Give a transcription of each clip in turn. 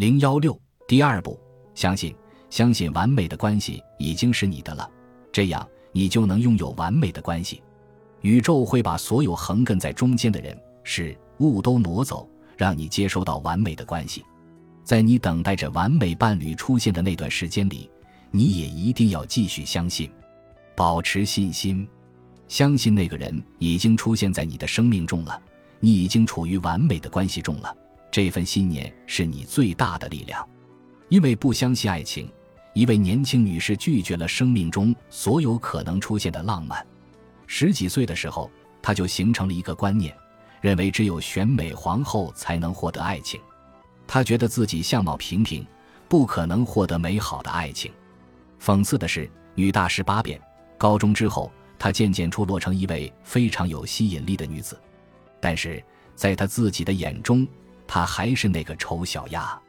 零幺六第二步，相信相信完美的关系已经是你的了，这样你就能拥有完美的关系。宇宙会把所有横亘在中间的人事物都挪走，让你接收到完美的关系。在你等待着完美伴侣出现的那段时间里，你也一定要继续相信，保持信心，相信那个人已经出现在你的生命中了，你已经处于完美的关系中了。这份信念是你最大的力量。因为不相信爱情，一位年轻女士拒绝了生命中所有可能出现的浪漫。十几岁的时候，她就形成了一个观念，认为只有选美皇后才能获得爱情。她觉得自己相貌平平，不可能获得美好的爱情。讽刺的是，女大十八变，高中之后，她渐渐出落成一位非常有吸引力的女子。但是，在她自己的眼中，她还是那个丑小鸭。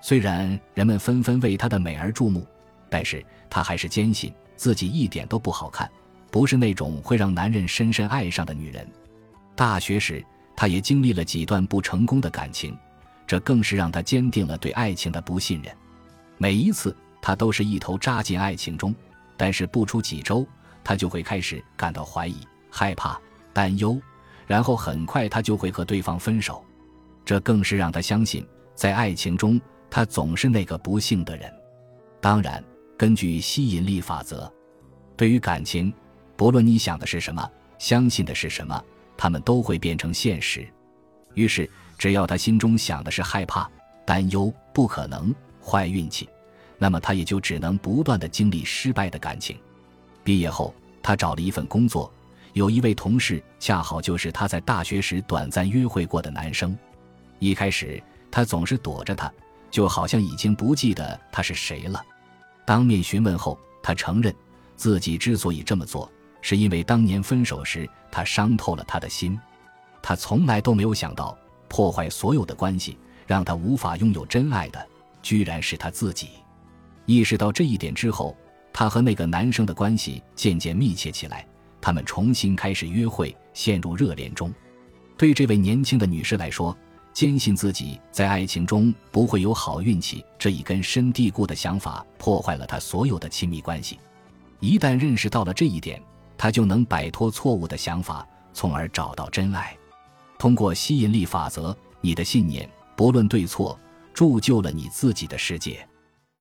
虽然人们纷纷为她的美而注目，但是她还是坚信自己一点都不好看。不是那种会让男人深深爱上的女人。大学时，她也经历了几段不成功的感情，这更是让她坚定了对爱情的不信任。每一次，她都是一头扎进爱情中，但是不出几周，她就会开始感到怀疑、害怕、担忧，然后很快她就会和对方分手。这更是让他相信，在爱情中，他总是那个不幸的人。当然，根据吸引力法则，对于感情。不论你想的是什么，相信的是什么，他们都会变成现实。于是，只要他心中想的是害怕、担忧、不可能、坏运气，那么他也就只能不断的经历失败的感情。毕业后，他找了一份工作，有一位同事恰好就是他在大学时短暂约会过的男生。一开始，他总是躲着他，就好像已经不记得他是谁了。当面询问后，他承认自己之所以这么做。是因为当年分手时，他伤透了他的心，他从来都没有想到，破坏所有的关系，让他无法拥有真爱的，居然是他自己。意识到这一点之后，他和那个男生的关系渐渐密切起来，他们重新开始约会，陷入热恋中。对这位年轻的女士来说，坚信自己在爱情中不会有好运气这一根深蒂固的想法，破坏了他所有的亲密关系。一旦认识到了这一点，他就能摆脱错误的想法，从而找到真爱。通过吸引力法则，你的信念不论对错，铸就了你自己的世界。